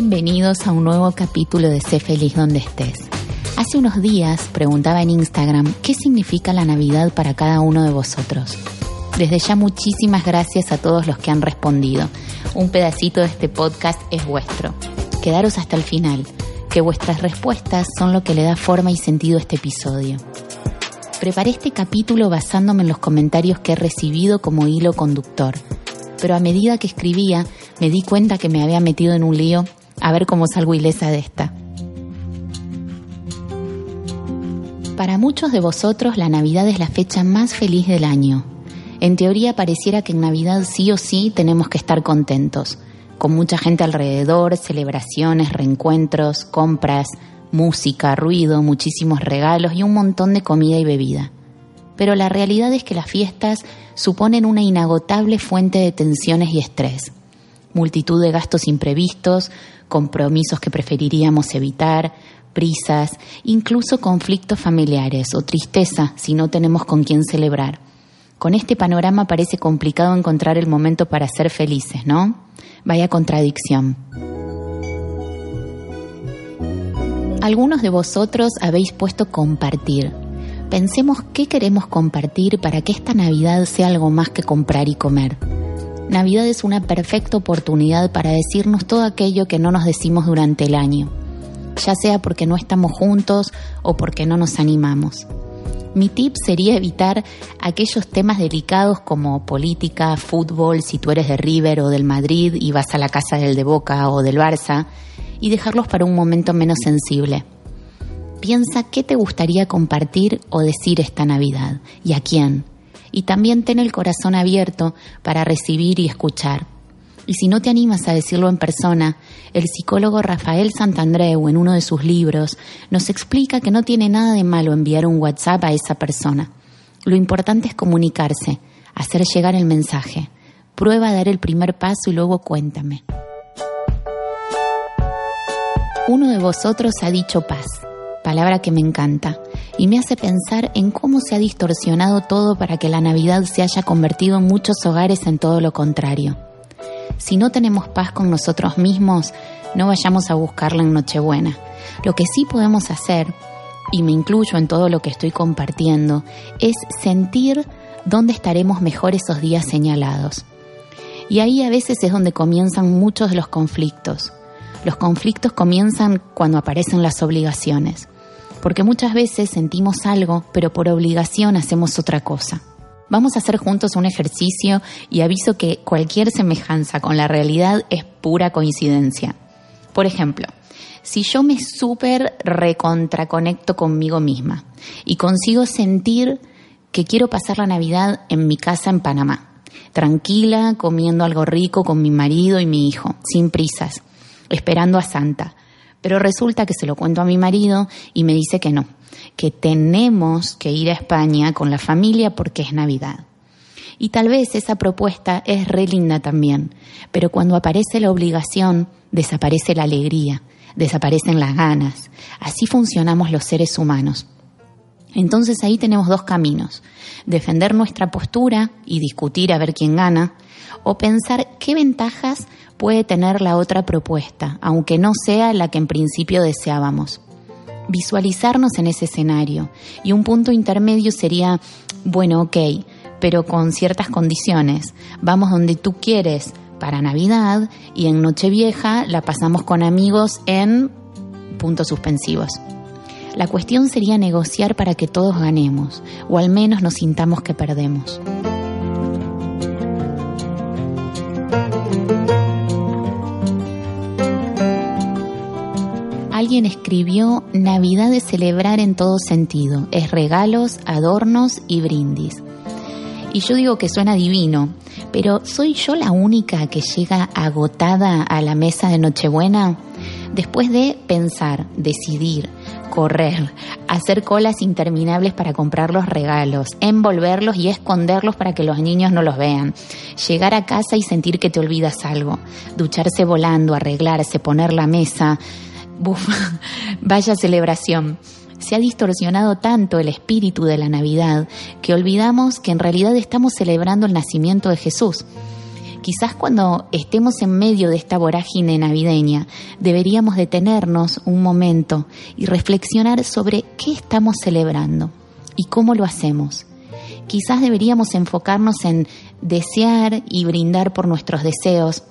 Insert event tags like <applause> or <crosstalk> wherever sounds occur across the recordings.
Bienvenidos a un nuevo capítulo de Sé feliz donde estés. Hace unos días preguntaba en Instagram qué significa la Navidad para cada uno de vosotros. Desde ya muchísimas gracias a todos los que han respondido. Un pedacito de este podcast es vuestro. Quedaros hasta el final, que vuestras respuestas son lo que le da forma y sentido a este episodio. Preparé este capítulo basándome en los comentarios que he recibido como hilo conductor, pero a medida que escribía me di cuenta que me había metido en un lío a ver cómo salgo ilesa de esta. Para muchos de vosotros la Navidad es la fecha más feliz del año. En teoría pareciera que en Navidad sí o sí tenemos que estar contentos, con mucha gente alrededor, celebraciones, reencuentros, compras, música, ruido, muchísimos regalos y un montón de comida y bebida. Pero la realidad es que las fiestas suponen una inagotable fuente de tensiones y estrés. Multitud de gastos imprevistos, compromisos que preferiríamos evitar, prisas, incluso conflictos familiares o tristeza si no tenemos con quién celebrar. Con este panorama parece complicado encontrar el momento para ser felices, ¿no? Vaya contradicción. Algunos de vosotros habéis puesto compartir. Pensemos qué queremos compartir para que esta Navidad sea algo más que comprar y comer. Navidad es una perfecta oportunidad para decirnos todo aquello que no nos decimos durante el año, ya sea porque no estamos juntos o porque no nos animamos. Mi tip sería evitar aquellos temas delicados como política, fútbol, si tú eres de River o del Madrid y vas a la casa del de Boca o del Barça, y dejarlos para un momento menos sensible. Piensa qué te gustaría compartir o decir esta Navidad y a quién. Y también ten el corazón abierto para recibir y escuchar. Y si no te animas a decirlo en persona, el psicólogo Rafael Santandreu en uno de sus libros nos explica que no tiene nada de malo enviar un WhatsApp a esa persona. Lo importante es comunicarse, hacer llegar el mensaje. Prueba a dar el primer paso y luego cuéntame. Uno de vosotros ha dicho paz, palabra que me encanta, y me hace pensar en cómo se ha distorsionado todo para que la Navidad se haya convertido en muchos hogares en todo lo contrario. Si no tenemos paz con nosotros mismos, no vayamos a buscarla en Nochebuena. Lo que sí podemos hacer, y me incluyo en todo lo que estoy compartiendo, es sentir dónde estaremos mejor esos días señalados. Y ahí a veces es donde comienzan muchos de los conflictos. Los conflictos comienzan cuando aparecen las obligaciones, porque muchas veces sentimos algo, pero por obligación hacemos otra cosa. Vamos a hacer juntos un ejercicio y aviso que cualquier semejanza con la realidad es pura coincidencia. Por ejemplo, si yo me súper recontraconecto conmigo misma y consigo sentir que quiero pasar la Navidad en mi casa en Panamá, tranquila, comiendo algo rico con mi marido y mi hijo, sin prisas, esperando a Santa. Pero resulta que se lo cuento a mi marido y me dice que no, que tenemos que ir a España con la familia porque es Navidad. Y tal vez esa propuesta es re linda también, pero cuando aparece la obligación, desaparece la alegría, desaparecen las ganas. Así funcionamos los seres humanos. Entonces ahí tenemos dos caminos, defender nuestra postura y discutir a ver quién gana, o pensar qué ventajas puede tener la otra propuesta, aunque no sea la que en principio deseábamos. Visualizarnos en ese escenario y un punto intermedio sería, bueno, ok, pero con ciertas condiciones. Vamos donde tú quieres para Navidad y en Nochevieja la pasamos con amigos en puntos suspensivos. La cuestión sería negociar para que todos ganemos, o al menos nos sintamos que perdemos. Alguien escribió, Navidad de celebrar en todo sentido, es regalos, adornos y brindis. Y yo digo que suena divino, pero ¿soy yo la única que llega agotada a la mesa de Nochebuena? Después de pensar, decidir, correr, hacer colas interminables para comprar los regalos, envolverlos y esconderlos para que los niños no los vean, llegar a casa y sentir que te olvidas algo, ducharse volando, arreglarse, poner la mesa, Buf, <laughs> vaya celebración. Se ha distorsionado tanto el espíritu de la Navidad que olvidamos que en realidad estamos celebrando el nacimiento de Jesús. Quizás cuando estemos en medio de esta vorágine navideña, deberíamos detenernos un momento y reflexionar sobre qué estamos celebrando y cómo lo hacemos. Quizás deberíamos enfocarnos en desear y brindar por nuestros deseos,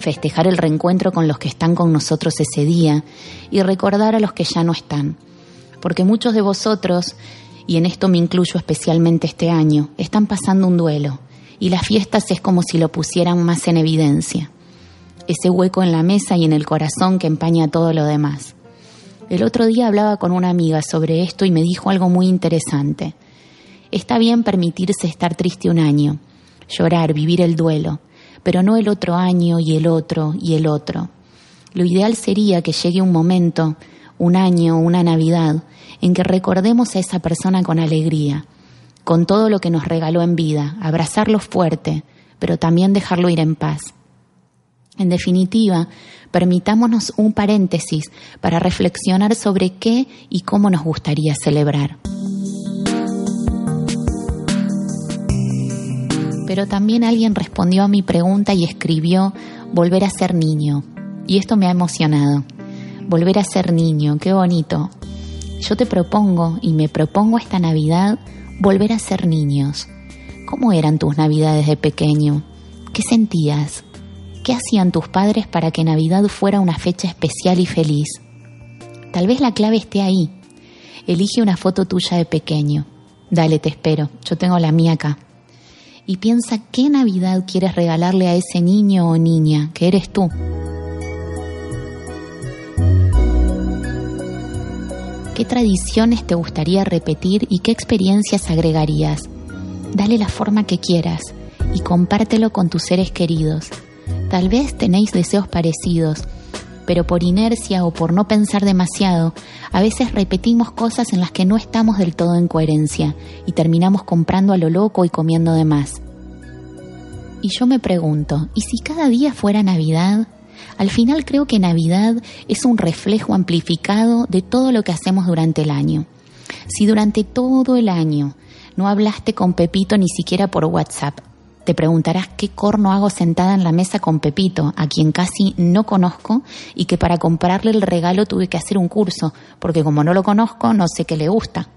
festejar el reencuentro con los que están con nosotros ese día y recordar a los que ya no están. Porque muchos de vosotros, y en esto me incluyo especialmente este año, están pasando un duelo y las fiestas es como si lo pusieran más en evidencia. Ese hueco en la mesa y en el corazón que empaña todo lo demás. El otro día hablaba con una amiga sobre esto y me dijo algo muy interesante. Está bien permitirse estar triste un año, llorar, vivir el duelo, pero no el otro año y el otro y el otro. Lo ideal sería que llegue un momento, un año, una Navidad, en que recordemos a esa persona con alegría, con todo lo que nos regaló en vida, abrazarlo fuerte, pero también dejarlo ir en paz. En definitiva, permitámonos un paréntesis para reflexionar sobre qué y cómo nos gustaría celebrar. Pero también alguien respondió a mi pregunta y escribió volver a ser niño. Y esto me ha emocionado. Volver a ser niño, qué bonito. Yo te propongo y me propongo esta Navidad volver a ser niños. ¿Cómo eran tus Navidades de pequeño? ¿Qué sentías? ¿Qué hacían tus padres para que Navidad fuera una fecha especial y feliz? Tal vez la clave esté ahí. Elige una foto tuya de pequeño. Dale, te espero. Yo tengo la mía acá y piensa qué Navidad quieres regalarle a ese niño o niña que eres tú. ¿Qué tradiciones te gustaría repetir y qué experiencias agregarías? Dale la forma que quieras y compártelo con tus seres queridos. Tal vez tenéis deseos parecidos, pero por inercia o por no pensar demasiado, a veces repetimos cosas en las que no estamos del todo en coherencia y terminamos comprando a lo loco y comiendo de más. Y yo me pregunto, ¿y si cada día fuera Navidad? Al final creo que Navidad es un reflejo amplificado de todo lo que hacemos durante el año. Si durante todo el año no hablaste con Pepito ni siquiera por WhatsApp, te preguntarás qué corno hago sentada en la mesa con Pepito, a quien casi no conozco y que para comprarle el regalo tuve que hacer un curso, porque como no lo conozco no sé qué le gusta.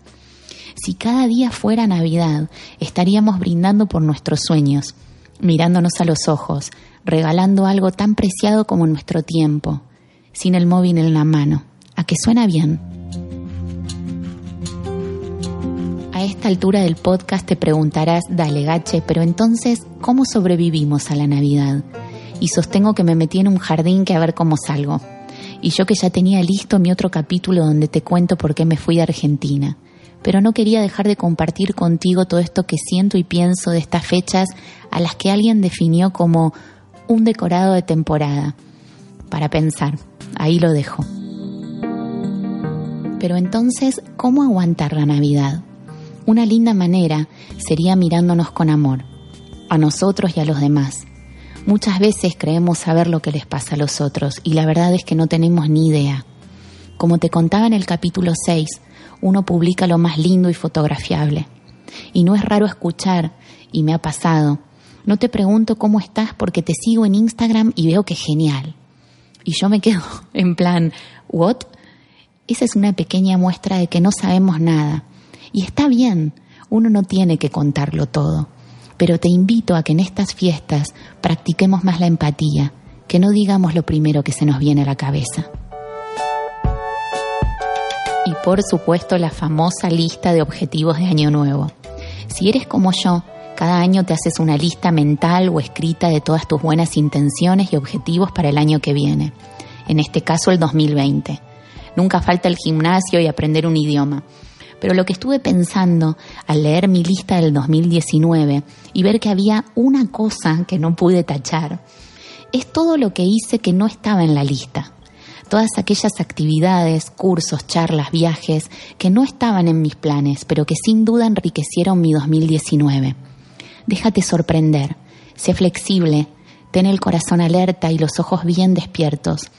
Si cada día fuera Navidad, estaríamos brindando por nuestros sueños, mirándonos a los ojos, regalando algo tan preciado como nuestro tiempo, sin el móvil en la mano. ¿A que suena bien? A esta altura del podcast te preguntarás, dale gache, pero entonces, ¿cómo sobrevivimos a la Navidad? Y sostengo que me metí en un jardín que a ver cómo salgo. Y yo que ya tenía listo mi otro capítulo donde te cuento por qué me fui de Argentina. Pero no quería dejar de compartir contigo todo esto que siento y pienso de estas fechas a las que alguien definió como un decorado de temporada. Para pensar, ahí lo dejo. Pero entonces, ¿cómo aguantar la Navidad? Una linda manera sería mirándonos con amor, a nosotros y a los demás. Muchas veces creemos saber lo que les pasa a los otros y la verdad es que no tenemos ni idea. Como te contaba en el capítulo 6, uno publica lo más lindo y fotografiable. Y no es raro escuchar, y me ha pasado, no te pregunto cómo estás porque te sigo en Instagram y veo que genial. Y yo me quedo <laughs> en plan, ¿what? Esa es una pequeña muestra de que no sabemos nada y está bien, uno no tiene que contarlo todo, pero te invito a que en estas fiestas practiquemos más la empatía, que no digamos lo primero que se nos viene a la cabeza. por supuesto, la famosa lista de objetivos de Año Nuevo. Si eres como yo, cada año te haces una lista mental o escrita de todas tus buenas intenciones y objetivos para el año que viene, en este caso el 2020. Nunca falta el gimnasio y aprender un idioma. Pero lo que estuve pensando al leer mi lista del 2019 y ver que había una cosa que no pude tachar, es todo lo que hice que no estaba en la lista. Todas aquellas actividades, cursos, charlas, viajes que no estaban en mis planes, pero que sin duda enriquecieron mi 2019. Déjate sorprender, sé flexible, ten el corazón alerta y los ojos bien despiertos.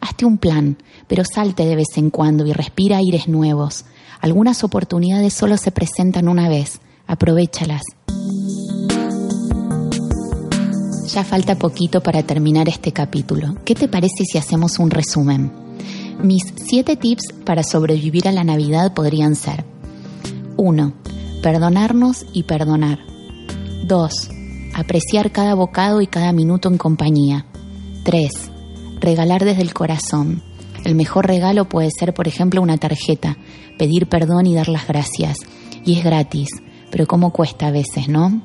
Hazte un plan, pero salte de vez en cuando y respira aires nuevos. Algunas oportunidades solo se presentan una vez, aprovechalas. Ya falta poquito para terminar este capítulo. ¿Qué te parece si hacemos un resumen? Mis siete tips para sobrevivir a la Navidad podrían ser 1. Perdonarnos y perdonar. 2. Apreciar cada bocado y cada minuto en compañía. 3. Regalar desde el corazón. El mejor regalo puede ser, por ejemplo, una tarjeta, pedir perdón y dar las gracias. Y es gratis, pero cómo cuesta a veces, ¿no?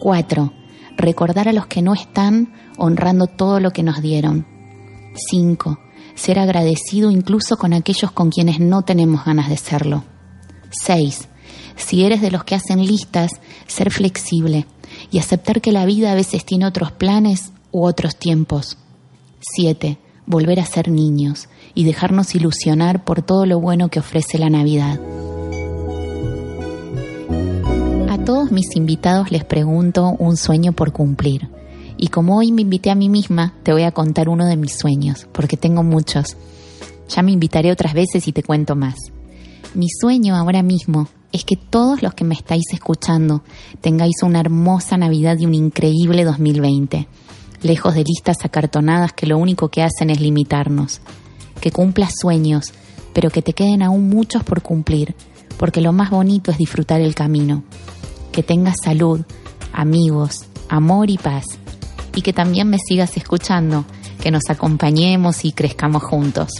4 recordar a los que no están honrando todo lo que nos dieron. 5. Ser agradecido incluso con aquellos con quienes no tenemos ganas de serlo. 6. Si eres de los que hacen listas, ser flexible y aceptar que la vida a veces tiene otros planes u otros tiempos. 7. Volver a ser niños y dejarnos ilusionar por todo lo bueno que ofrece la Navidad todos mis invitados les pregunto un sueño por cumplir. Y como hoy me invité a mí misma, te voy a contar uno de mis sueños, porque tengo muchos. Ya me invitaré otras veces y te cuento más. Mi sueño ahora mismo es que todos los que me estáis escuchando tengáis una hermosa Navidad y un increíble 2020, lejos de listas acartonadas que lo único que hacen es limitarnos. Que cumplas sueños, pero que te queden aún muchos por cumplir, porque lo más bonito es disfrutar el camino que tengas salud, amigos, amor y paz. Y que también me sigas escuchando, que nos acompañemos y crezcamos juntos.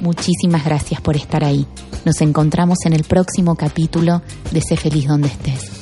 Muchísimas gracias por estar ahí. Nos encontramos en el próximo capítulo de Sé feliz donde estés.